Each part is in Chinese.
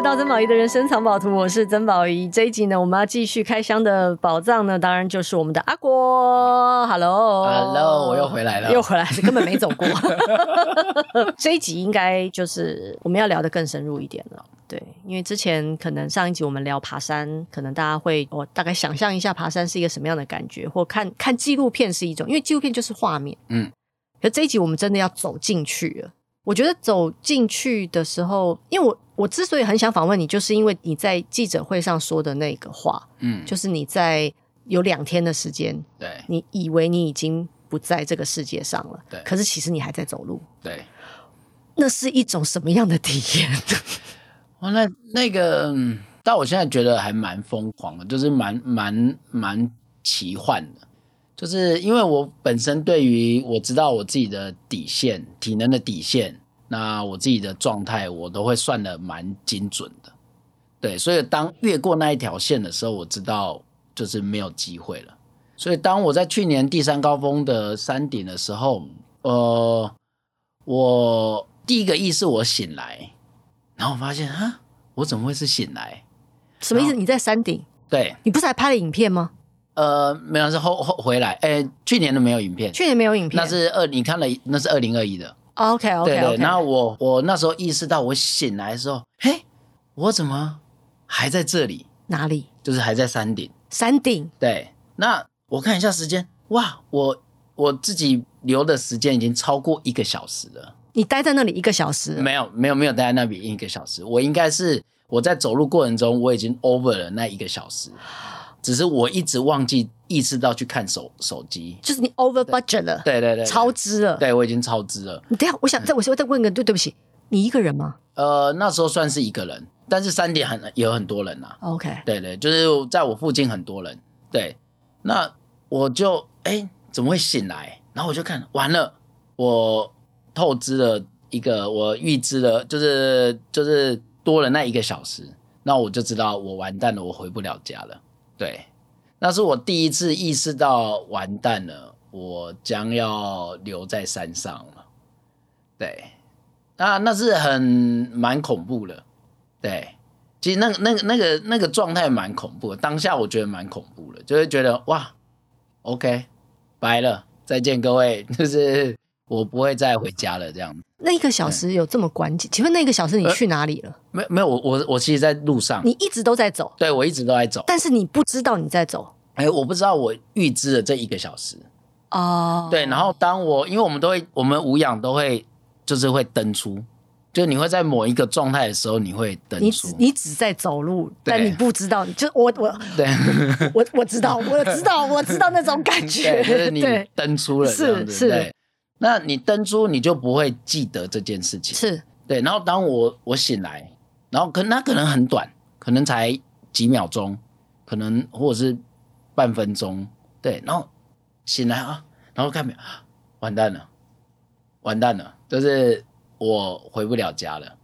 来到曾宝仪的人生藏宝图，我是曾宝仪。这一集呢，我们要继续开箱的宝藏呢，当然就是我们的阿国。Hello，Hello，我又回来了，又回来，根本没走过。这一集应该就是我们要聊得更深入一点了。对，因为之前可能上一集我们聊爬山，可能大家会我大概想象一下爬山是一个什么样的感觉，或看看纪录片是一种，因为纪录片就是画面。嗯，可这一集我们真的要走进去了。我觉得走进去的时候，因为我我之所以很想访问你，就是因为你在记者会上说的那个话，嗯，就是你在有两天的时间，对，你以为你已经不在这个世界上了，对，可是其实你还在走路，对，那是一种什么样的体验？哇，那那个，但我现在觉得还蛮疯狂的，就是蛮蛮蛮奇幻的。就是因为我本身对于我知道我自己的底线、体能的底线，那我自己的状态我都会算的蛮精准的，对，所以当越过那一条线的时候，我知道就是没有机会了。所以当我在去年第三高峰的山顶的时候，呃，我第一个意识我醒来，然后我发现啊，我怎么会是醒来？什么意思？你在山顶？对，你不是还拍了影片吗？呃，没有，是后后回来。哎，去年都没有影片，去年没有影片，那是二，你看了，那是二零二一的。OK OK 对对。然后我我那时候意识到，我醒来的时候，嘿，我怎么还在这里？哪里？就是还在山顶。山顶。对。那我看一下时间，哇，我我自己留的时间已经超过一个小时了。你待在那里一个小时？没有没有没有待在那里一个小时，我应该是我在走路过程中，我已经 over 了那一个小时。只是我一直忘记意识到去看手手机，就是你 over budget 了，对对对，超支了，对我已经超支了。你等下，我想再我再问个，对对不起，你一个人吗？呃，那时候算是一个人，但是三点很也有很多人呐。OK，对对，就是在我附近很多人。对，那我就哎怎么会醒来？然后我就看完了，我透支了一个，我预支了，就是就是多了那一个小时，那我就知道我完蛋了，我回不了家了。对，那是我第一次意识到完蛋了，我将要留在山上了。对，那那是很蛮恐怖的。对，其实那个那个那个那个状态蛮恐怖的，当下我觉得蛮恐怖的，就会觉得哇，OK，拜了，再见各位，就是我不会再回家了这样。那一个小时有这么关键？请问那一个小时你去哪里了？没没有，我我我其实在路上。你一直都在走？对，我一直都在走。但是你不知道你在走？哎，我不知道我预知了这一个小时。哦。对，然后当我因为我们都会，我们无氧都会就是会登出，就你会在某一个状态的时候你会登出。你只你只在走路，但你不知道，就我我 对，我我知道，我知道，我知道那种感 觉，就是你 登出了，是是。那你登出，你就不会记得这件事情，是对。然后当我我醒来，然后可能那可能很短，可能才几秒钟，可能或者是半分钟，对。然后醒来啊，然后看没有，完蛋了，完蛋了，就是我回不了家了。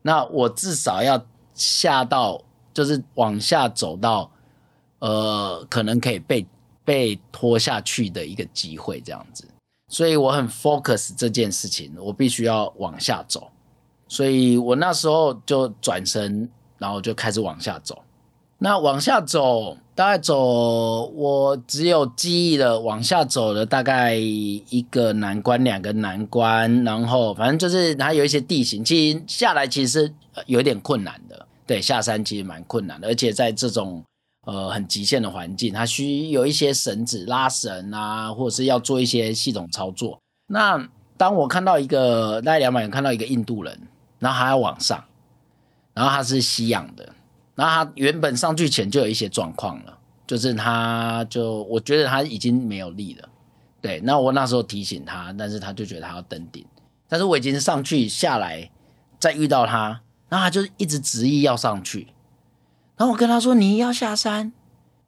那我至少要下到，就是往下走到，呃，可能可以被被拖下去的一个机会，这样子。所以我很 focus 这件事情，我必须要往下走，所以我那时候就转身，然后就开始往下走。那往下走，大概走，我只有记忆了往下走了大概一个难关、两个难关，然后反正就是还有一些地形，其实下来其实有点困难的。对，下山其实蛮困难的，而且在这种。呃，很极限的环境，它需有一些绳子拉绳啊，或者是要做一些系统操作。那当我看到一个大概两百人看到一个印度人，然后他要往上，然后他是吸氧的，然后他原本上去前就有一些状况了，就是他就我觉得他已经没有力了。对，那我那时候提醒他，但是他就觉得他要登顶，但是我已经上去下来，再遇到他，然后他就一直执意要上去。然后我跟他说：“你要下山，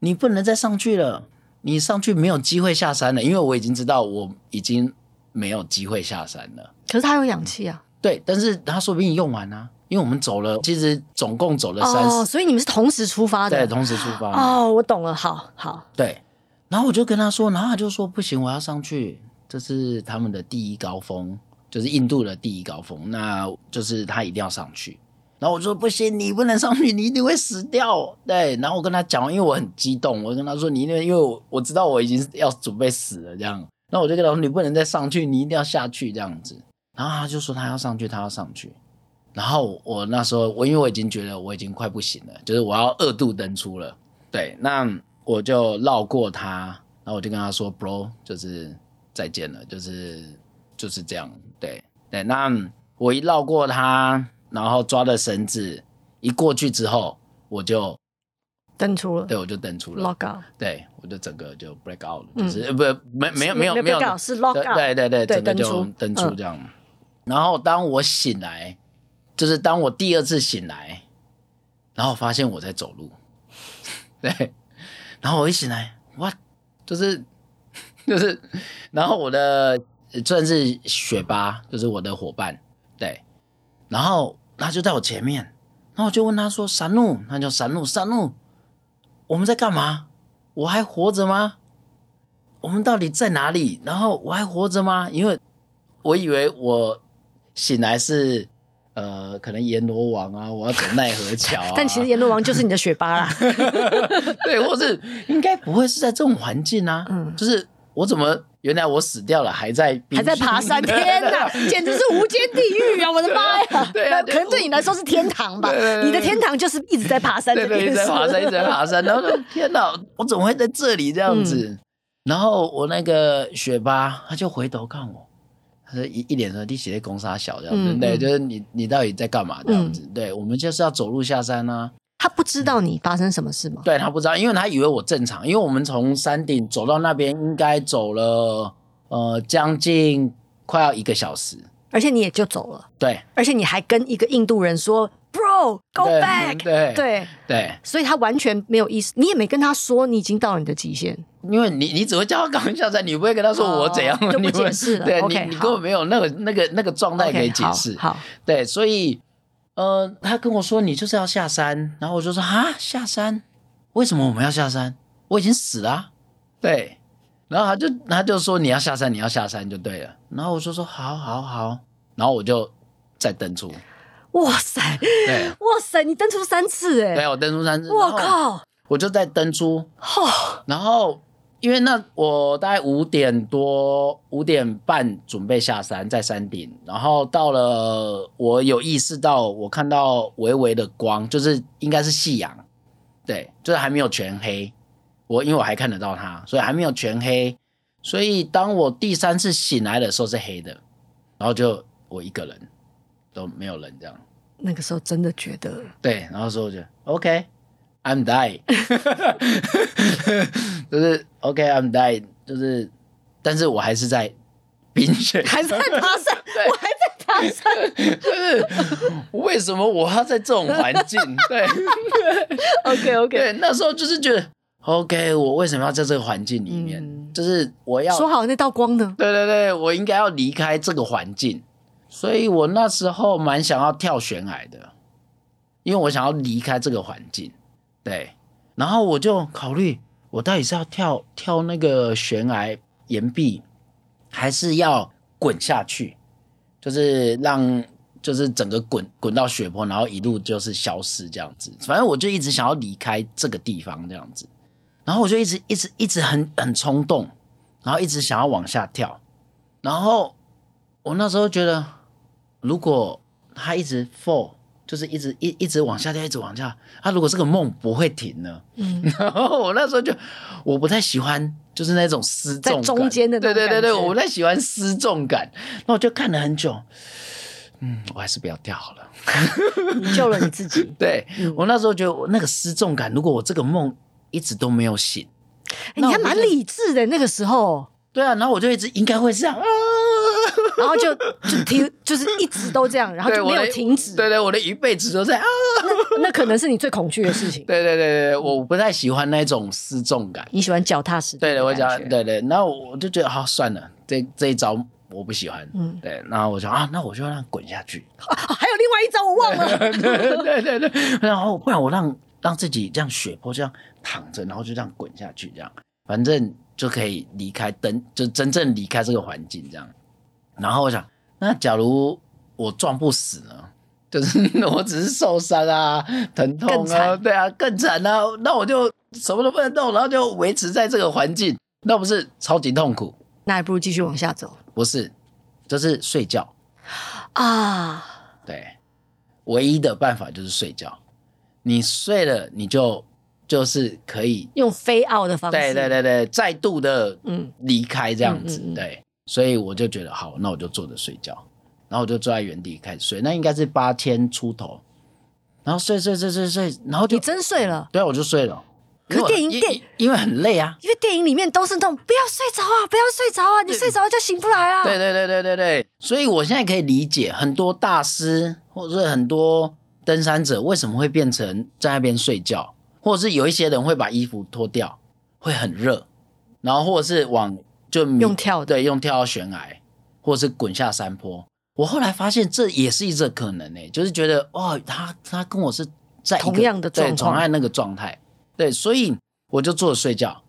你不能再上去了。你上去没有机会下山了，因为我已经知道我已经没有机会下山了。可是他有氧气啊。对，但是他说不定用完啊，因为我们走了，其实总共走了三十。哦，所以你们是同时出发的。对，同时出发。哦，我懂了。好好。对，然后我就跟他说，然后他就说不行，我要上去，这是他们的第一高峰，就是印度的第一高峰，那就是他一定要上去。然后我说不行，你不能上去，你一定会死掉。对，然后我跟他讲，因为我很激动，我跟他说你因为因为我我知道我已经要准备死了这样，那我就跟他说你不能再上去，你一定要下去这样子。然后他就说他要上去，他要上去。然后我那时候我因为我已经觉得我已经快不行了，就是我要二度登出了。对，那我就绕过他，然后我就跟他说 bro，就是再见了，就是就是这样。对对，那我一绕过他。然后抓的绳子一过去之后，我就登出了。对，我就登出了。Lock out。对，我就整个就 break out 了，就是不没没有没有没有是 lock out。对对对，整个就登出这样。然后当我醒来，就是当我第二次醒来，然后发现我在走路。对，然后我一醒来，哇，就是 就是，然后我的算是雪巴，就是我的伙伴，对，然后。他就在我前面，然后我就问他说：“山路，他叫山路，山路，我们在干嘛？我还活着吗？我们到底在哪里？然后我还活着吗？因为我以为我醒来是呃，可能阎罗王啊，我要走奈何桥啊。但其实阎罗王就是你的血巴啦，对，或是应该不会是在这种环境啊，嗯，就是。”我怎么原来我死掉了，还在还在爬山？天哪，简直是无间地狱啊！我的妈呀！对啊，可能对你来说是天堂吧？你的天堂就是一直在爬山，对对，一直在爬山，一直在爬山。然后说：“天哪，我怎么会在这里这样子？”然后我那个雪巴他就回头看我，他说一一脸说：“你写的公杀小这样子，对，就是你你到底在干嘛这样子？对，我们就是要走路下山呢。”他不知道你发生什么事吗？对，他不知道，因为他以为我正常，因为我们从山顶走到那边应该走了呃将近快要一个小时，而且你也就走了，对，而且你还跟一个印度人说 “bro go back”，对对。对，所以他完全没有意思，你也没跟他说你已经到了你的极限，因为你你只会叫他赶快下山，你不会跟他说我怎样，就不解释了，对你你根本没有那个那个那个状态可以解释，好，对，所以。呃，他跟我说你就是要下山，然后我就说啊，下山？为什么我们要下山？我已经死了啊。对，然后他就他就说你要下山，你要下山就对了。然后我就说好，好，好。然后我就再登出。哇塞，对，哇塞，你登出三次哎。对，我登出三次。我靠，我就再登出。然后。因为那我大概五点多五点半准备下山，在山顶，然后到了，我有意识到，我看到微微的光，就是应该是夕阳，对，就是还没有全黑。我因为我还看得到它，所以还没有全黑。所以当我第三次醒来的时候是黑的，然后就我一个人都没有人这样。那个时候真的觉得对，然后说我就 OK。I'm dying，就是 OK，I'm dying，就是，但是我还是在冰雪，还在爬山，对我还在爬山，就是为什么我要在这种环境？对，OK OK，对，那时候就是觉得 OK，我为什么要在这个环境里面？嗯、就是我要说好那道光呢？对对对，我应该要离开这个环境，所以我那时候蛮想要跳悬崖的，因为我想要离开这个环境。对，然后我就考虑，我到底是要跳跳那个悬崖岩壁，还是要滚下去？就是让就是整个滚滚到雪坡，然后一路就是消失这样子。反正我就一直想要离开这个地方这样子，然后我就一直一直一直很很冲动，然后一直想要往下跳。然后我那时候觉得，如果他一直 fall。就是一直一一直往下掉，一直往下。他、啊、如果这个梦不会停呢？嗯，然后我那时候就我不太喜欢，就是那种失重感。中间的对对对对，我不太喜欢失重感。那我就看了很久，嗯，我还是不要掉好了。你救了你自己。对，我那时候觉得我那个失重感，如果我这个梦一直都没有醒，欸、你还蛮理智的那个时候。对啊，然后我就一直应该会这样啊。然后就就停，就是一直都这样，然后就没有停止。对对，我的一辈子都在啊。那那可能是你最恐惧的事情。对对对对，我不太喜欢那种失重感。你喜欢脚踏实地？对的，我讲对对。然后我就觉得好算了，这这一招我不喜欢。嗯，对。然后我就啊，那我就让它滚下去。啊，还有另外一招我忘了。对对对对。然后不然我让让自己这样血泊这样躺着，然后就这样滚下去，这样反正就可以离开灯，就真正离开这个环境这样。然后我想，那假如我撞不死呢？就是 我只是受伤啊，疼痛啊，对啊，更惨啊，那我就什么都不能动，然后就维持在这个环境，那不是超级痛苦？那还不如继续往下走。不是，就是睡觉啊。对，唯一的办法就是睡觉。你睡了，你就就是可以用飞奥的方式，对对对对，再度的嗯离开这样子。嗯嗯嗯嗯对，所以我就觉得好，那我就坐着睡觉。然后我就坐在原地开始睡，那应该是八千出头，然后睡睡睡睡睡，然后就你真睡了？对啊，我就睡了。可是电影电因为很累啊，因为电影里面都是那种不要睡着啊，不要睡着啊，你睡着就醒不来啊。对对对对对对，所以我现在可以理解很多大师或者是很多登山者为什么会变成在那边睡觉，或者是有一些人会把衣服脱掉，会很热，然后或者是往就用跳，对，用跳到悬崖，或者是滚下山坡。我后来发现这也是一个可能诶、欸，就是觉得哇，他他跟我是在同样的状况，同样那个状态，对，所以我就坐着睡觉，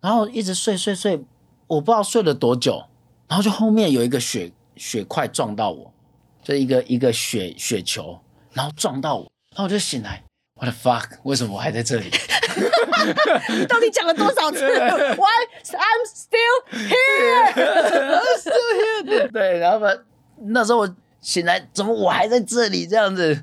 然后一直睡睡睡，我不知道睡了多久，然后就后面有一个雪雪块撞到我，就一个一个雪雪球，然后撞到我，然后我就醒来，What the fuck？为什么我还在这里？你 到底讲了多少次？Why I'm still here? I'm still here. 对，然后吧。那时候我醒来，怎么我还在这里这样子？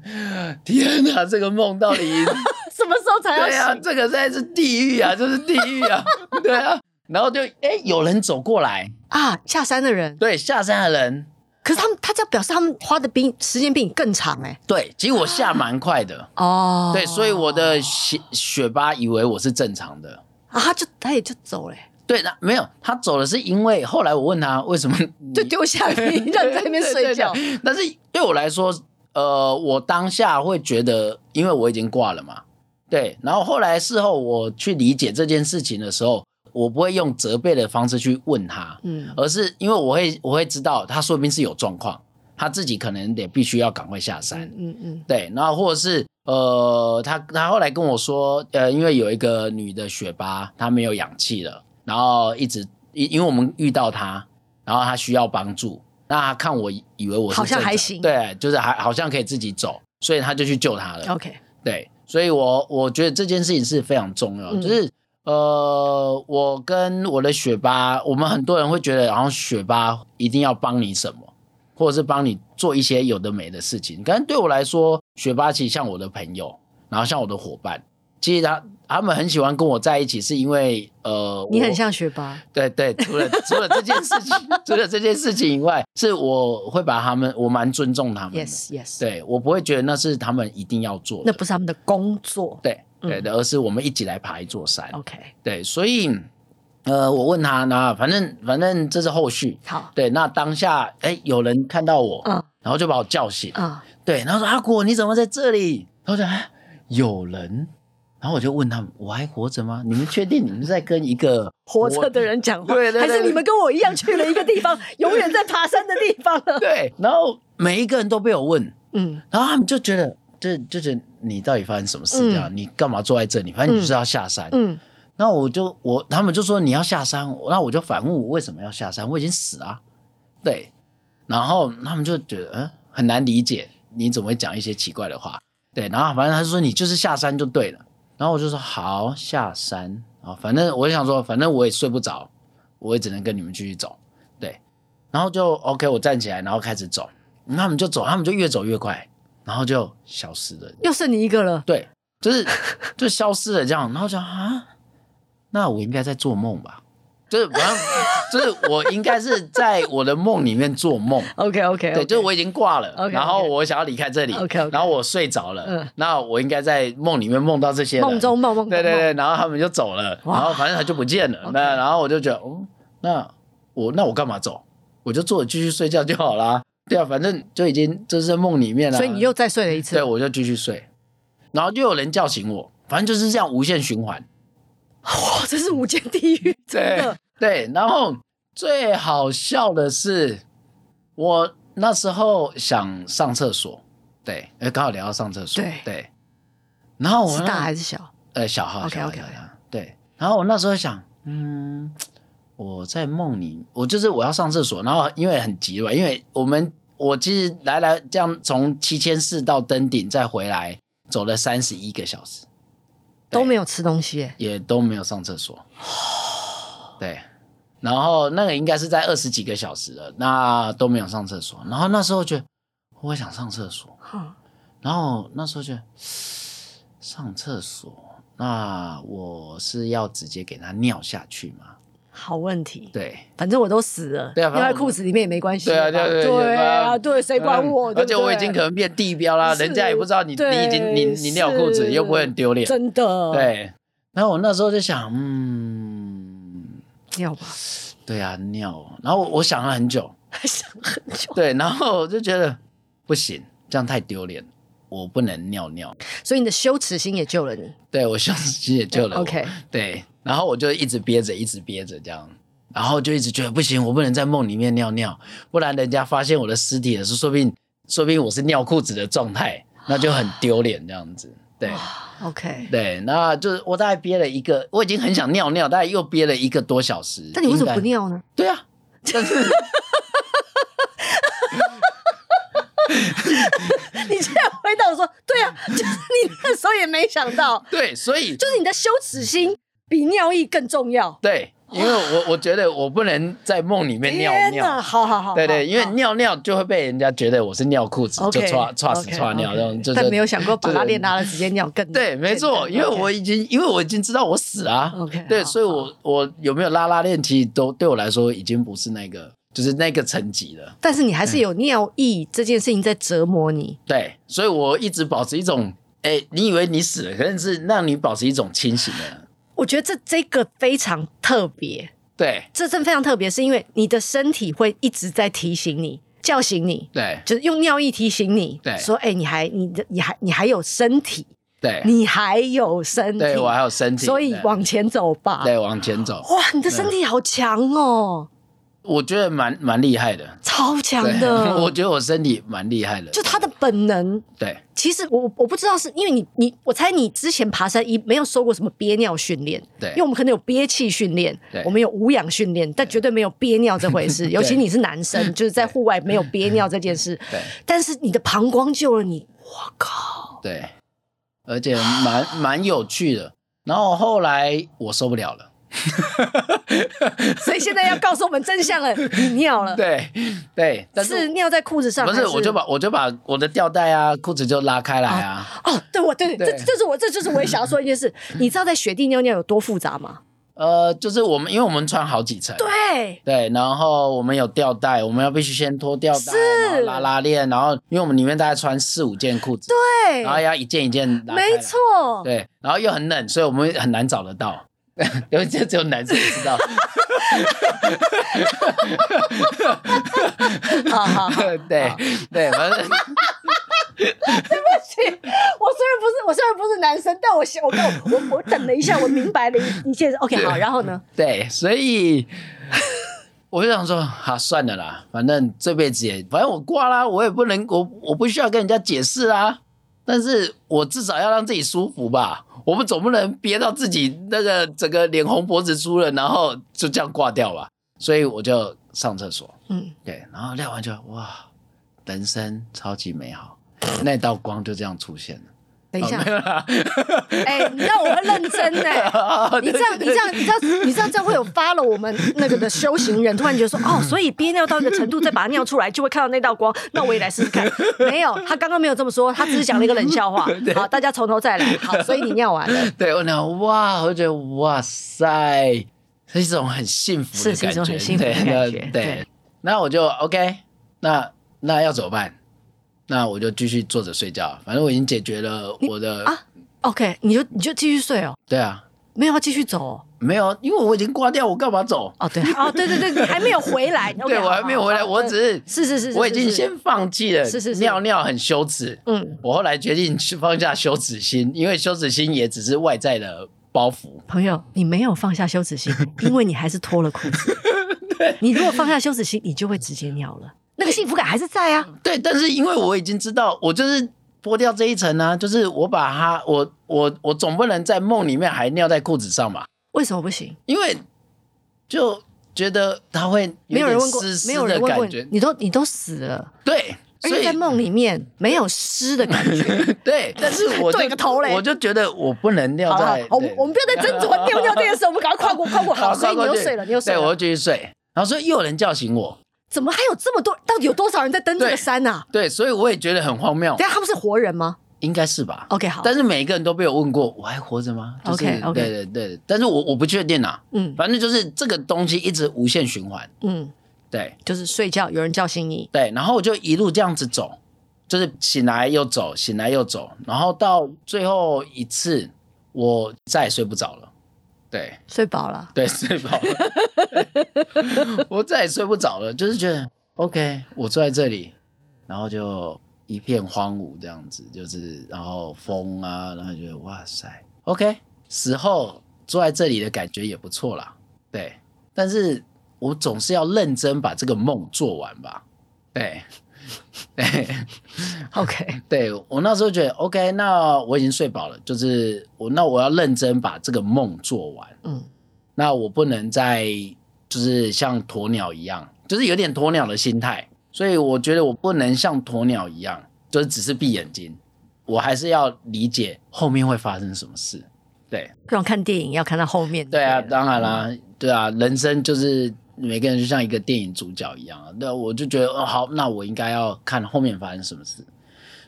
天哪，这个梦到底 什么时候才要醒？对啊，这个实在是地狱啊，就是地狱啊！对啊，然后就哎，有人走过来啊，下山的人，对，下山的人。可是他们，他这样表示他们花的比时间比你更长哎。对，其实我下蛮快的哦。对，所以我的血血巴以为我是正常的啊，他就他也就走了。对，那没有，他走了是因为后来我问他为什么 就丢下你让你在那边睡觉。但是对我来说，呃，我当下会觉得，因为我已经挂了嘛，对。然后后来事后我去理解这件事情的时候，我不会用责备的方式去问他，嗯，而是因为我会我会知道他说不定是有状况，他自己可能得必须要赶快下山，嗯嗯，嗯，对。然后或者是呃，他他后来跟我说，呃，因为有一个女的雪巴，她没有氧气了。然后一直因因为我们遇到她，然后她需要帮助，那他看我以为我是好像还行，对，就是还好像可以自己走，所以他就去救她了。OK，对，所以我我觉得这件事情是非常重要，嗯、就是呃，我跟我的学巴，我们很多人会觉得，然后学巴一定要帮你什么，或者是帮你做一些有的没的事情。可是对我来说，学巴其实像我的朋友，然后像我的伙伴。其实他他们很喜欢跟我在一起，是因为呃，你很像学巴。对对，除了除了这件事情，除了这件事情以外，是我会把他们，我蛮尊重他们的。Yes yes。对，我不会觉得那是他们一定要做的，那不是他们的工作。对对的，而是我们一起来爬一座山。OK。对，所以呃，我问他，那反正反正这是后续。好。对，那当下哎，有人看到我，嗯，然后就把我叫醒，嗯，对，然后说阿果你怎么在这里？然后就哎，有人。然后我就问他们：“我还活着吗？你们确定你们在跟一个活着的人讲话？对对对，还是你们跟我一样去了一个地方，永远在爬山的地方了？”对。然后每一个人都被我问，嗯，然后他们就觉得，就就是你到底发生什么事？这样，嗯、你干嘛坐在这里？反正你就是要下山，嗯。然后我就我他们就说你要下山，那我就反问我为什么要下山？我已经死了，对。然后他们就觉得嗯很难理解，你怎么会讲一些奇怪的话？对。然后反正他就说你就是下山就对了。然后我就说好下山啊，反正我就想说，反正我也睡不着，我也只能跟你们继续走，对。然后就 OK，我站起来，然后开始走，那他们就走，他们就越走越快，然后就消失了。又剩你一个了。对，就是 就消失了这样。然后就啊，那我应该在做梦吧？就是我，就是我应该是在我的梦里面做梦。OK OK，对，就是我已经挂了，okay, okay. 然后我想要离开这里，OK. 然后我睡着了，嗯，那我应该在梦里面梦到这些人，梦中梦梦，对对对，然后他们就走了，然后反正他就不见了，那然后我就觉得，哦，那我那我干嘛走？我就坐着继续睡觉就好啦。对啊，反正就已经就是在梦里面了，所以你又再睡了一次，对，我就继续睡，然后就有人叫醒我，反正就是这样无限循环。哇，这是无间地狱，真的。对，然后最好笑的是，我那时候想上厕所，对，哎，刚好聊到上厕所，对，对，然后我是大还是小？呃，小号，OK OK，对，然后我那时候想，嗯，我在梦里，我就是我要上厕所，然后因为很急吧，因为我们我其实来来这样从七千四到登顶再回来，走了三十一个小时，都没有吃东西，也都没有上厕所。对，然后那个应该是在二十几个小时了，那都没有上厕所。然后那时候觉得我想上厕所，然后那时候就上厕所，那我是要直接给他尿下去吗？好问题，对，反正我都死了，对啊，尿在裤子里面也没关系，对啊，对啊对啊，对，谁管我？而且我已经可能变地标啦，人家也不知道你你已经你你尿裤子，又不会很丢脸，真的。对，然后我那时候就想，嗯，尿吧，对啊，尿。然后我想了很久，想很久，对，然后我就觉得不行，这样太丢脸，我不能尿尿。所以你的羞耻心也救了你，对，我羞耻心也救了我。OK，对。然后我就一直憋着，一直憋着这样，然后就一直觉得不行，我不能在梦里面尿尿，不然人家发现我的尸体的时候，说不定，说不定我是尿裤子的状态，那就很丢脸这样子。对，OK，对，那就是我大概憋了一个，我已经很想尿尿，大概又憋了一个多小时。但你为什么不尿呢？对啊，但是 你现在回答我说，对啊，就是你那时候也没想到，对，所以就是你的羞耻心比尿意更重要。对，因为我我觉得我不能在梦里面尿尿。好好好，对对，因为尿尿就会被人家觉得我是尿裤子，就唰唰死唰尿这种，就是。但没有想过把拉链拉了直接尿更对，没错，因为我已经因为我已经知道我死啊。OK，对，所以我我有没有拉拉链，其实都对我来说已经不是那个。就是那个层级了，但是你还是有尿意这件事情在折磨你。对，所以我一直保持一种，哎、欸，你以为你死了，可能是让你保持一种清醒的。我觉得这这个非常特别。对，这真非常特别，是因为你的身体会一直在提醒你、叫醒你。对，就是用尿意提醒你。对，说，哎、欸，你还，你的，你还，你还有身体。对，你还有身体。对，我还有身体，所以往前走吧。对，往前走。哇，你的身体好强哦。我觉得蛮蛮厉害的，超强的。我觉得我身体蛮厉害的，就他的本能。对，其实我我不知道是因为你你，我猜你之前爬山一没有受过什么憋尿训练，对，因为我们可能有憋气训练，对，我们有无氧训练，但绝对没有憋尿这回事。尤其你是男生，就是在户外没有憋尿这件事。对，但是你的膀胱救了你，我靠！对，而且蛮蛮有趣的。然后后来我受不了了。所以现在要告诉我们真相了，你尿了。对对，但是，是尿在裤子上。不是，我就把我就把我的吊带啊、裤子就拉开来啊。哦，对，我对对，这这是我这就是我也想要说一件事。你知道在雪地尿尿有多复杂吗？呃，就是我们因为我们穿好几层，对对，然后我们有吊带，我们要必须先脱吊带，然后拉拉链，然后因为我们里面大概穿四五件裤子，对，然后要一件一件拉，没错，对，然后又很冷，所以我们很难找得到。因为这只有男生知道。好 好好，对对，反正 对不起，我虽然不是我虽然不是男生，但我我我我等了一下，我明白了一一切。OK，好，然后呢？对，所以我就想说，好算了啦，反正这辈子也，反正我挂啦，我也不能，我我不需要跟人家解释啊。但是我至少要让自己舒服吧。我们总不能憋到自己那个整个脸红脖子粗了，然后就这样挂掉吧。所以我就上厕所，嗯，对，然后晾完就哇，人生超级美好，那道光就这样出现了。等一下，哎、欸，你知道我会认真哎，你这样，你这样，你这样，你这样这样会有 follow 我们那个的修行人，突然觉得说，哦，所以憋尿到一个程度，再把它尿出来，就会看到那道光。那我也来试试看。没有，他刚刚没有这么说，他只是讲了一个冷笑话。好，大家从头再来。好，所以你尿完了。对，我尿，哇，我就觉得哇塞，是一种很幸福的感觉，是一种很幸福的感觉。对，对，那我就 OK，那那要怎么办？那我就继续坐着睡觉，反正我已经解决了我的啊。OK，你就你就继续睡哦。对啊，没有要继续走哦。没有，因为我已经挂掉，我干嘛走？哦，对，哦，对对对，你还没有回来。对，我还没有回来，我只是是是是，我已经先放弃了。是是是，尿尿很羞耻。嗯，我后来决定去放下羞耻心，因为羞耻心也只是外在的包袱。朋友，你没有放下羞耻心，因为你还是脱了裤子。对，你如果放下羞耻心，你就会直接尿了。那个幸福感还是在啊，对，但是因为我已经知道，我就是剥掉这一层呢、啊，就是我把它，我我我总不能在梦里面还尿在裤子上吧？为什么不行？因为就觉得他会没有人问过，湿湿没有人问过觉你都你都死了，对，而且在梦里面没有湿的感觉，对，但是我就 对个头嘞，我就觉得我不能尿在，我们我们不要再斟酌尿尿这件事，我们赶快跨过跨过，好，所以你又睡了，你又睡了，对，我就继续睡，然后说又有人叫醒我，怎么还有这么多？到底有多少人在登这个山啊？对，所以我也觉得很荒谬。对，他们是活人吗？应该是吧。OK，好。但是每一个人都被我问过，我还活着吗？OK，OK。对对对，但是我我不确定啊。嗯，反正就是这个东西一直无限循环。嗯，对，就是睡觉有人叫醒你。对，然后我就一路这样子走，就是醒来又走，醒来又走，然后到最后一次，我再也睡不着了。对，睡饱了。对，睡饱了。我再也睡不着了，就是觉得 OK，我坐在这里，然后就。一片荒芜这样子，就是然后风啊，然后觉得哇塞，OK，死后坐在这里的感觉也不错啦，对。但是我总是要认真把这个梦做完吧，对，对，OK，对我那时候觉得 OK，那我已经睡饱了，就是我那我要认真把这个梦做完，嗯，那我不能再就是像鸵鸟一样，就是有点鸵鸟的心态。所以我觉得我不能像鸵鸟一样，就是只是闭眼睛，我还是要理解后面会发生什么事。对，这种看电影要看到后面。对啊，当然啦，对啊，人生就是每个人就像一个电影主角一样啊。对，我就觉得哦，好，那我应该要看后面发生什么事。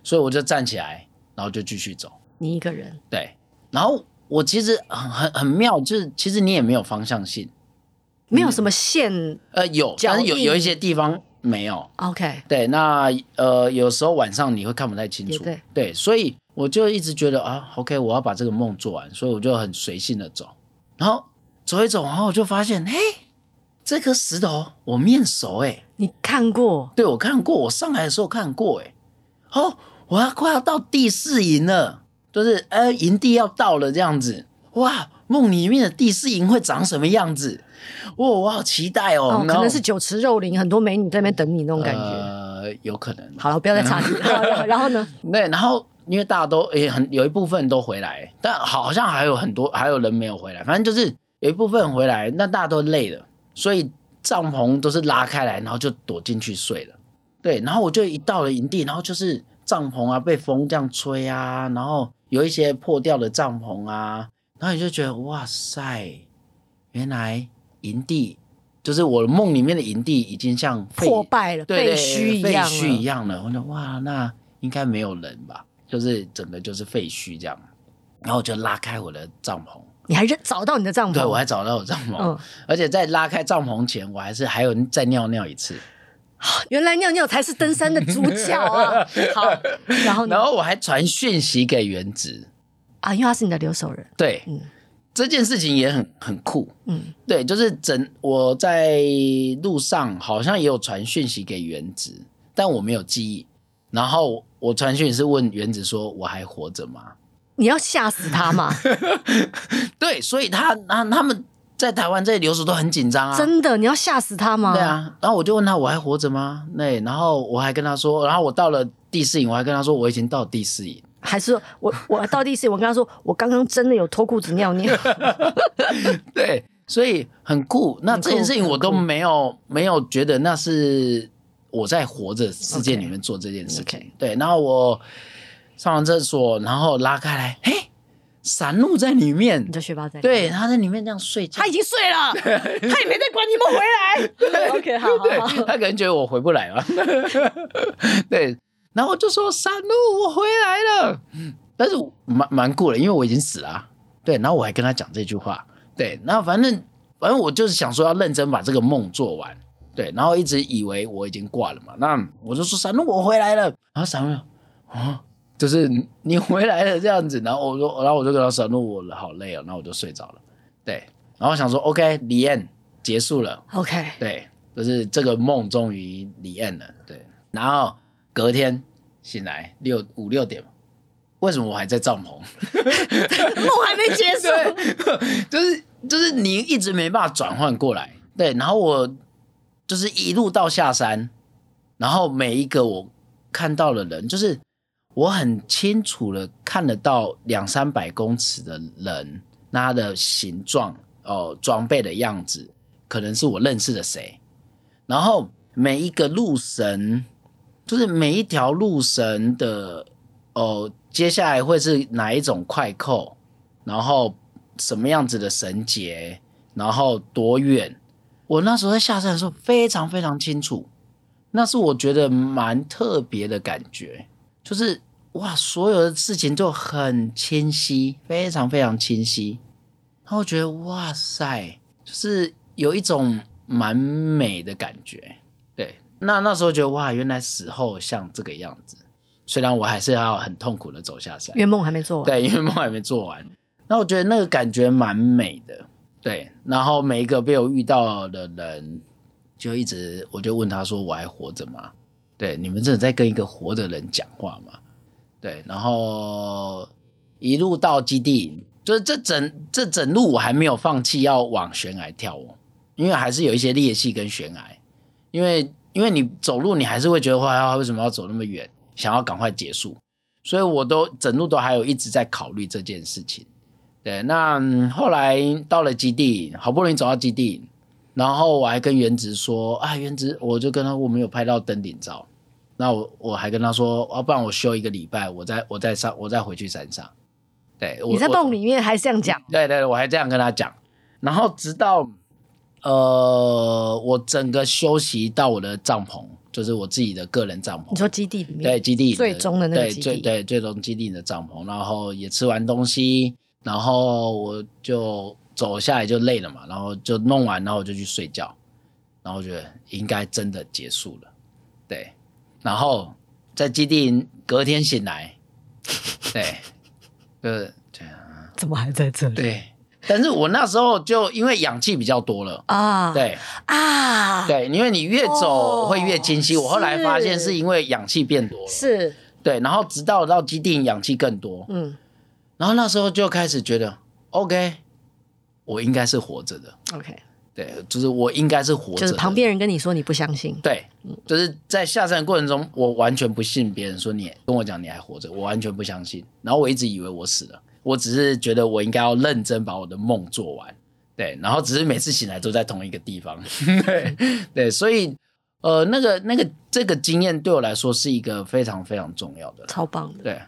所以我就站起来，然后就继续走。你一个人？对。然后我其实很很很妙，就是其实你也没有方向性，没有什么线。呃，有，但是有有一些地方。没有，OK，对，那呃，有时候晚上你会看不太清楚，对，对，所以我就一直觉得啊，OK，我要把这个梦做完，所以我就很随性的走，然后走一走，然后我就发现，嘿，这颗石头我面熟，哎，你看过？对，我看过，我上来的时候看过，哎，哦，我要快要到第四营了，就是呃，营地要到了这样子，哇，梦里面的第四营会长什么样子？哇，我好期待哦！可能是酒池肉林，很多美女在那边等你那种感觉。呃，有可能。好了，不要再插题了。然后呢？对，然后因为大家都也很有一部分都回来，但好像还有很多还有人没有回来。反正就是有一部分回来，那大家都累了，所以帐篷都是拉开来，然后就躲进去睡了。对，然后我就一到了营地，然后就是帐篷啊被风这样吹啊，然后有一些破掉的帐篷啊，然后你就觉得哇塞，原来。营地就是我的梦里面的营地，已经像破败了、废墟一样、废墟一样了。我说哇，那应该没有人吧？就是整个就是废墟这样。然后我就拉开我的帐篷，你还是找到你的帐篷？对，我还找到我帐篷，嗯、而且在拉开帐篷前，我还是还有再尿尿一次。原来尿尿才是登山的主角啊！好，然后呢？然后我还传讯息给原子啊，因为他是你的留守人。对，嗯。这件事情也很很酷，嗯，对，就是整我在路上好像也有传讯息给原子，但我没有记忆。然后我传讯是问原子说：“我还活着吗？”你要吓死他吗？对，所以他他他们在台湾这些留守都很紧张啊。真的，你要吓死他吗？对啊。然后我就问他：“我还活着吗？”对，然后我还跟他说，然后我到了第四营，我还跟他说我已经到第四营。还是我我到第四，我跟他说，我刚刚真的有脱裤子尿尿。对，所以很酷。那这件事情我都没有没有觉得那是我在活着世界里面做这件事情。Okay. 对，然后我上完厕所，然后拉开来，嘿，山路在里面。你的学霸在。对，他在里面这样睡觉。他已经睡了，他也没在管你们回来。对，OK，好好好。他可能觉得我回不来了。对。然后我就说：“山路，我回来了。”但是蛮蛮酷的，因为我已经死了啊。对，然后我还跟他讲这句话。对，然后反正反正我就是想说要认真把这个梦做完。对，然后一直以为我已经挂了嘛。那我就说：“山路，我回来了。”然后山路啊，就是你回来了这样子。然后我说，然后我就跟他说：“山路，我好累哦。”然后我就睡着了。对，然后我想说：“OK，the end 结束了。”OK，对，就是这个梦终于 the end 了。对，然后。隔天醒来六五六点，为什么我还在帐篷？梦还没结束，就是就是你一直没办法转换过来，对，然后我就是一路到下山，然后每一个我看到的人，就是我很清楚的看得到两三百公尺的人，他的形状哦，装备的样子。可能是我认识的谁，然后每一个路神，就是每一条路神的哦，接下来会是哪一种快扣，然后什么样子的绳结，然后多远，我那时候在下山的时候非常非常清楚，那是我觉得蛮特别的感觉，就是哇，所有的事情就很清晰，非常非常清晰。然后我觉得哇塞，就是有一种蛮美的感觉，对。那那时候觉得哇，原来死后像这个样子。虽然我还是要很痛苦的走下山，因为梦还没做完。对，因为梦还没做完。那我觉得那个感觉蛮美的，对。然后每一个被我遇到的人，就一直我就问他说：“我还活着吗？”对，你们真的在跟一个活的人讲话吗？对。然后一路到基地。就是这整这整路我还没有放弃要往悬崖跳哦，因为还是有一些裂隙跟悬崖，因为因为你走路你还是会觉得哇，为什么要走那么远，想要赶快结束，所以我都整路都还有一直在考虑这件事情。对，那后来到了基地，好不容易走到基地，然后我还跟元植说啊，元植，我就跟他我没有拍到登顶照，那我我还跟他说，要不然我休一个礼拜，我再我再上我再回去山上。对，你在洞里面还是这样讲？对对，我还这样跟他讲。然后直到呃，我整个休息到我的帐篷，就是我自己的个人帐篷。你说基地里面？对，基地最终的那个基地。对，最对最终基地的帐篷。然后也吃完东西，然后我就走下来就累了嘛，然后就弄完，然后我就去睡觉。然后我觉得应该真的结束了。对，然后在基地隔天醒来，对。呃，对啊怎么还在这里？对，但是我那时候就因为氧气比较多了啊，对啊，对，因为你越走会越清晰。哦、我后来发现是因为氧气变多了，是，对，然后直到到基地氧气更多，嗯，然后那时候就开始觉得，OK，我应该是活着的，OK。对，就是我应该是活着。就是旁边人跟你说你不相信。对，就是在下山的过程中，我完全不信别人说你跟我讲你还活着，我完全不相信。然后我一直以为我死了，我只是觉得我应该要认真把我的梦做完。对，然后只是每次醒来都在同一个地方。对对，所以呃，那个那个这个经验对我来说是一个非常非常重要的，超棒的。对。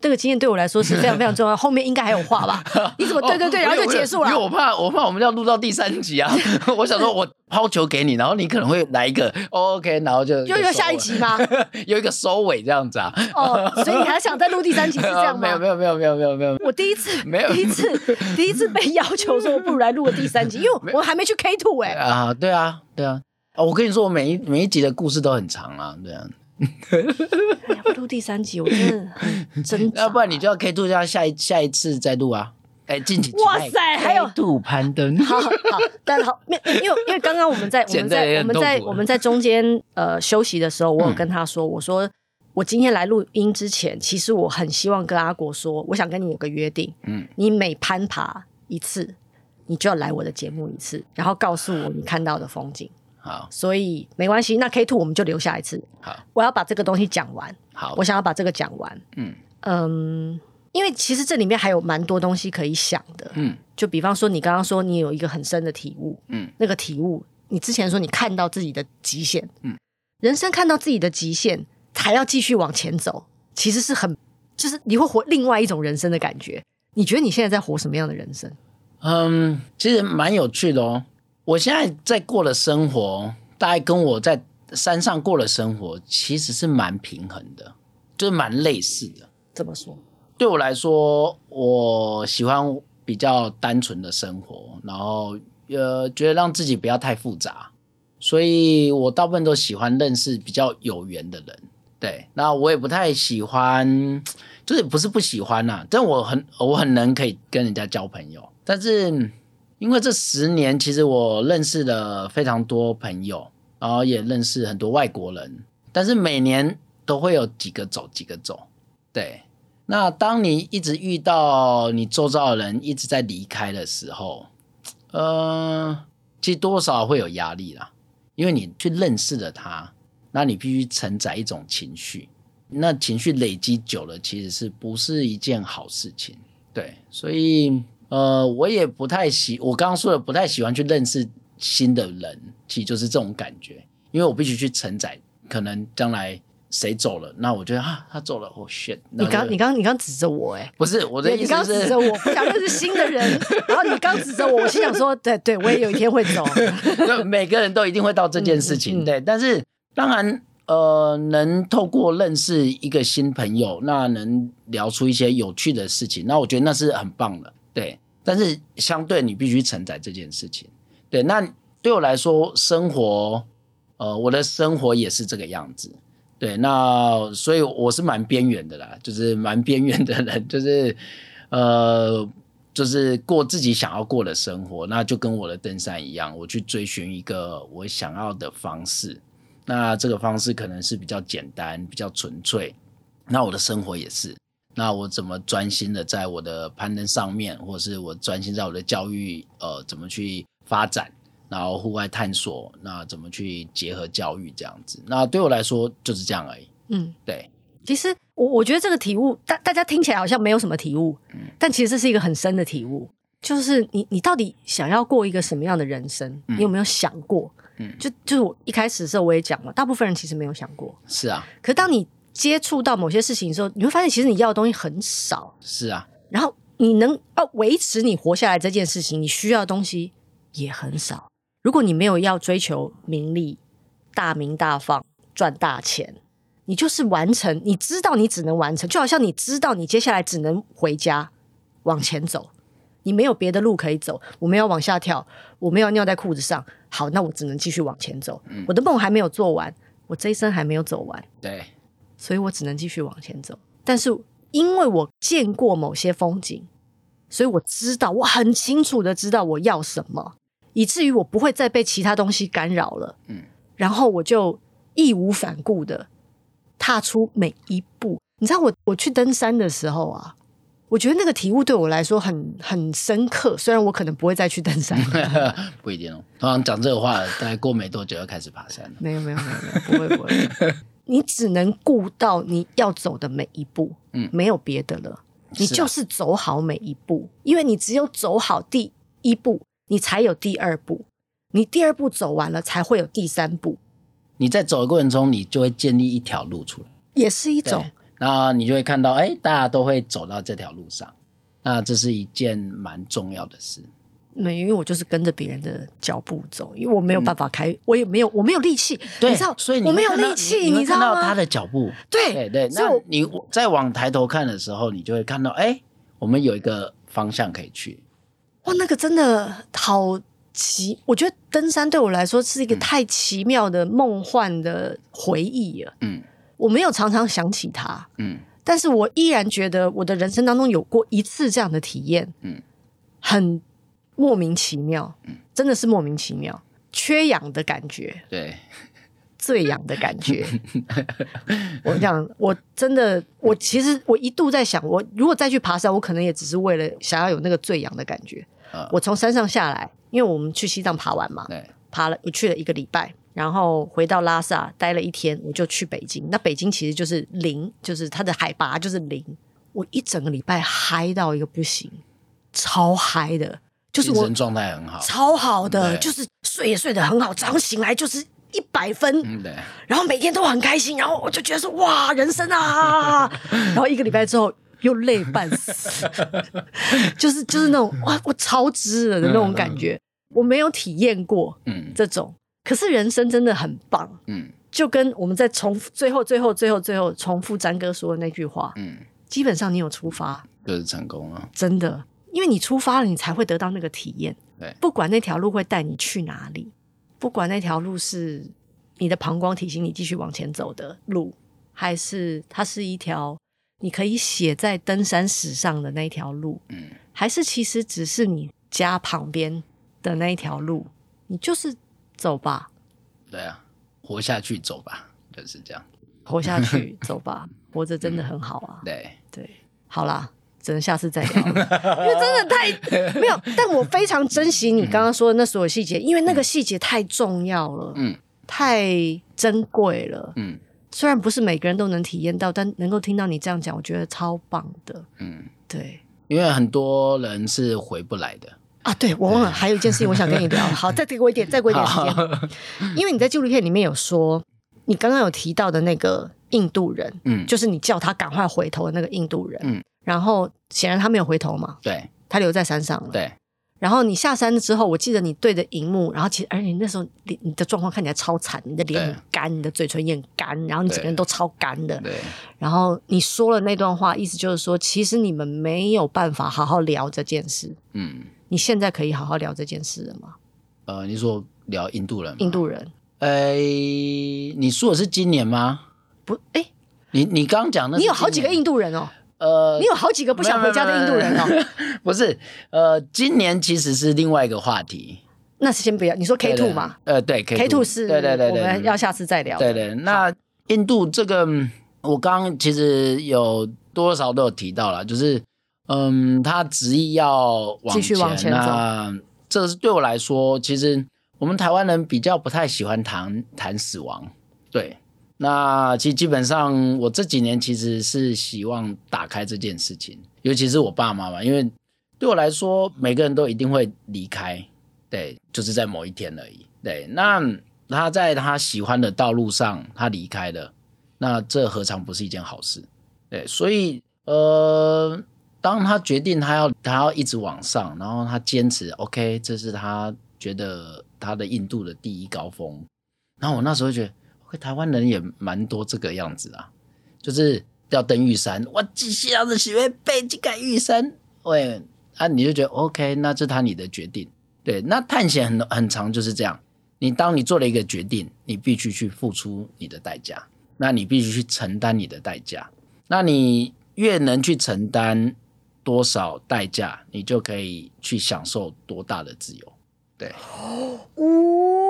这个经验对我来说是非常非常重要，后面应该还有话吧？你怎么对对对，然后就结束了？因为我怕我怕我们要录到第三集啊！我想说我抛球给你，然后你可能会来一个 OK，然后就又有下一集吗？有一个收尾这样子啊？哦，所以你还想再录第三集是这样吗？没有没有没有没有没有没有，我第一次没有第一次第一次被要求说不如来录个第三集，因为我还没去 K two 哎啊对啊对啊啊！我跟你说，我每一每一集的故事都很长啊，对啊。要录第三集，我真的很真。要不然你就要 K two，下下一下一次再录啊！哎、欸，敬请期。哇塞，还有 two 攀登。好好，但好，因为因为刚刚我们在 我们在我们在我们在中间呃休息的时候，我有跟他说，嗯、我说我今天来录音之前，其实我很希望跟阿国说，我想跟你有个约定，嗯，你每攀爬一次，你就要来我的节目一次，然后告诉我你看到的风景。好，所以没关系，那 K two 我们就留下一次。好，我要把这个东西讲完。好，我想要把这个讲完。嗯嗯，因为其实这里面还有蛮多东西可以想的。嗯，就比方说你刚刚说你有一个很深的体悟。嗯，那个体悟，你之前说你看到自己的极限。嗯，人生看到自己的极限，还要继续往前走，其实是很，就是你会活另外一种人生的感觉。你觉得你现在在活什么样的人生？嗯，其实蛮有趣的哦。我现在在过的生活，大概跟我在山上过的生活其实是蛮平衡的，就是蛮类似的。怎么说？对我来说，我喜欢比较单纯的生活，然后呃，觉得让自己不要太复杂，所以我大部分都喜欢认识比较有缘的人。对，那我也不太喜欢，就是不是不喜欢呐、啊，但我很我很能可以跟人家交朋友，但是。因为这十年，其实我认识了非常多朋友，然后也认识很多外国人，但是每年都会有几个走，几个走。对，那当你一直遇到你周遭的人一直在离开的时候，呃，其实多少会有压力啦，因为你去认识了他，那你必须承载一种情绪，那情绪累积久了，其实是不是一件好事情？对，所以。呃，我也不太喜，我刚刚说的不太喜欢去认识新的人，其实就是这种感觉，因为我必须去承载，可能将来。谁走了？那我觉得啊，他走了，我、oh、shit。你刚你刚你刚指着我哎、欸，不是我的意思是，你刚指着我，不想认识新的人。然后你刚指着我，我心想说，对对，我也有一天会走。每个人都一定会到这件事情，嗯嗯、对。但是当然，呃，能透过认识一个新朋友，那能聊出一些有趣的事情，那我觉得那是很棒的，对。但是相对你必须承载这件事情，对。那对我来说，生活，呃，我的生活也是这个样子。对，那所以我是蛮边缘的啦，就是蛮边缘的人，就是呃，就是过自己想要过的生活，那就跟我的登山一样，我去追寻一个我想要的方式。那这个方式可能是比较简单、比较纯粹。那我的生活也是，那我怎么专心的在我的攀登上面，或者是我专心在我的教育，呃，怎么去发展？然后户外探索，那怎么去结合教育这样子？那对我来说就是这样而已。嗯，对。其实我我觉得这个体悟，大大家听起来好像没有什么体悟，嗯，但其实这是一个很深的体悟。就是你你到底想要过一个什么样的人生？嗯，你有没有想过？嗯，就就是我一开始的时候我也讲了，大部分人其实没有想过。是啊。可是当你接触到某些事情的时候，你会发现其实你要的东西很少。是啊。然后你能要维持你活下来这件事情，你需要的东西也很少。如果你没有要追求名利、大名大放、赚大钱，你就是完成。你知道你只能完成，就好像你知道你接下来只能回家往前走，你没有别的路可以走。我没有往下跳，我没有尿在裤子上。好，那我只能继续往前走。嗯，我的梦还没有做完，我这一生还没有走完。对，所以我只能继续往前走。但是因为我见过某些风景，所以我知道，我很清楚的知道我要什么。以至于我不会再被其他东西干扰了，嗯，然后我就义无反顾的踏出每一步。你知道我我去登山的时候啊，我觉得那个体悟对我来说很很深刻。虽然我可能不会再去登山，不一定哦。通常讲这个话，大概过没多久要开始爬山了。没有没有没有没有，不会不会。你只能顾到你要走的每一步，嗯，没有别的了。你就是走好每一步，啊，因为你只有走好第一步。你才有第二步，你第二步走完了，才会有第三步。你在走的过程中，你就会建立一条路出来，也是一种。那你就会看到，哎、欸，大家都会走到这条路上，那这是一件蛮重要的事。没，因为我就是跟着别人的脚步走，因为我没有办法开，嗯、我也没有，我没有力气。对，你知道，所以你我没有力气，你知道吗？看到他的脚步，对对对。那你再往抬头看的时候，你就会看到，哎、欸，我们有一个方向可以去。哇，那个真的好奇！我觉得登山对我来说是一个太奇妙的梦幻的回忆了。嗯，我没有常常想起它。嗯，但是我依然觉得我的人生当中有过一次这样的体验。嗯，很莫名其妙。嗯，真的是莫名其妙，缺氧的感觉。对。醉氧的感觉，我讲，我真的，我其实我一度在想，我如果再去爬山，我可能也只是为了想要有那个醉氧的感觉。Uh, 我从山上下来，因为我们去西藏爬完嘛，对爬了，我去了一个礼拜，然后回到拉萨待了一天，我就去北京。那北京其实就是零，就是它的海拔就是零。我一整个礼拜嗨到一个不行，超嗨的，就是我精神状态很好，超好的，就是睡也睡得很好，早上醒来就是。一百分，嗯，对，然后每天都很开心，然后我就觉得说哇，人生啊，然后一个礼拜之后又累半死，就是就是那种哇，我超值了的那种感觉，我没有体验过，嗯，这种，可是人生真的很棒，嗯，就跟我们在重复最后最后最后最后重复詹哥说的那句话，嗯，基本上你有出发。就是成功了，真的，因为你出发了，你才会得到那个体验，对，不管那条路会带你去哪里。不管那条路是你的膀胱提醒你继续往前走的路，还是它是一条你可以写在登山史上的那条路，嗯，还是其实只是你家旁边的那一条路，你就是走吧。对啊，活下去走吧，就是这样。活下去 走吧，活着真的很好啊。嗯、对对，好啦。只能下次再聊，因为真的太没有。但我非常珍惜你刚刚说的那所有细节，因为那个细节太重要了，嗯，太珍贵了，嗯。虽然不是每个人都能体验到，但能够听到你这样讲，我觉得超棒的，嗯，对。因为很多人是回不来的啊。对，我忘了还有一件事情，我想跟你聊。好，再给我一点，再给我一点时间。因为你在纪录片里面有说，你刚刚有提到的那个印度人，嗯，就是你叫他赶快回头的那个印度人，嗯，然后显然他没有回头嘛，对，他留在山上了，对。然后你下山之后，我记得你对着荧幕，然后其实而且那时候你你的状况看起来超惨，你的脸很干，你的嘴唇也很干，然后你整个人都超干的。对。然后你说了那段话，意思就是说，其实你们没有办法好好聊这件事。嗯。你现在可以好好聊这件事了吗？呃，你说聊印度人吗？印度人。哎，你说的是今年吗？不，哎，你你刚刚讲的，你有好几个印度人哦。呃，你有好几个不想回家的印度人哦。不是，呃，今年其实是另外一个话题。那先不要，你说 K two 嘛？呃，对，K two 是，对对对，我们要下次再聊。对对，那印度这个，我刚刚其实有多少都有提到了，就是，嗯，他执意要继续往前走。那这是对我来说，其实我们台湾人比较不太喜欢谈谈死亡，对。那其实基本上，我这几年其实是希望打开这件事情，尤其是我爸妈嘛，因为对我来说，每个人都一定会离开，对，就是在某一天而已，对。那他在他喜欢的道路上，他离开了，那这何尝不是一件好事？对，所以呃，当他决定他要他要一直往上，然后他坚持，OK，这是他觉得他的印度的第一高峰，然后我那时候觉得。台湾人也蛮多这个样子啊，就是要登玉山，我继续要是学背这个玉山，喂，啊，你就觉得 OK，那这他你的决定，对，那探险很很长就是这样，你当你做了一个决定，你必须去付出你的代价，那你必须去承担你的代价，那你越能去承担多少代价，你就可以去享受多大的自由，对。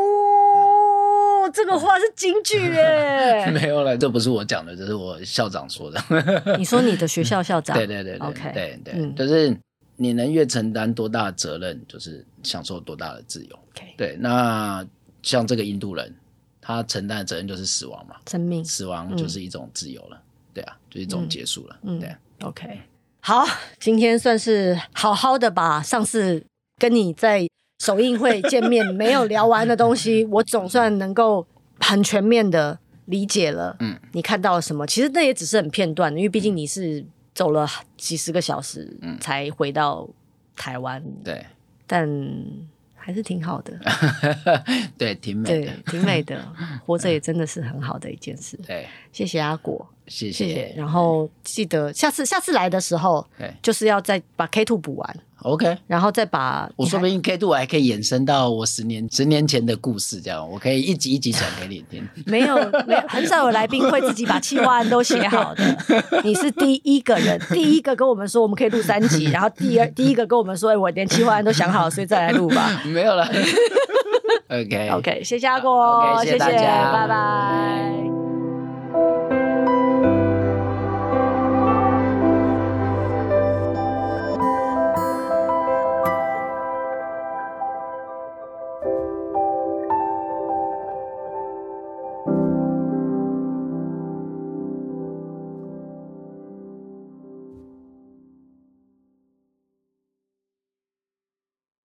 这个话是京剧耶，没有了，这不是我讲的，这是我校长说的。你说你的学校校长？对对对对，OK，对对，嗯、就是你能越承担多大的责任，就是享受多大的自由。OK，对，那像这个印度人，他承担的责任就是死亡嘛，生命，死亡就是一种自由了，嗯、对啊，就是一种结束了。嗯，对，OK，好，今天算是好好的把上次跟你在。首映会见面没有聊完的东西，我总算能够很全面的理解了。嗯，你看到了什么？其实那也只是很片段，因为毕竟你是走了几十个小时才回到台湾。对，但还是挺好的。对，挺美的，对，挺美的。活着也真的是很好的一件事。对，谢谢阿果，谢谢。然后记得下次下次来的时候，就是要再把 K Two 补完。OK，然后再把我说不定 K two 还可以延伸到我十年十年前的故事，这样我可以一集一集讲给你听。没有，没有，很少有来宾会自己把企划案都写好的。你是第一个人，第一个跟我们说我们可以录三集，然后第二第一个跟我们说，哎，我连企划案都想好了，所以再来录吧。没有了。OK OK，谢谢阿果，okay, 谢谢大家，拜拜。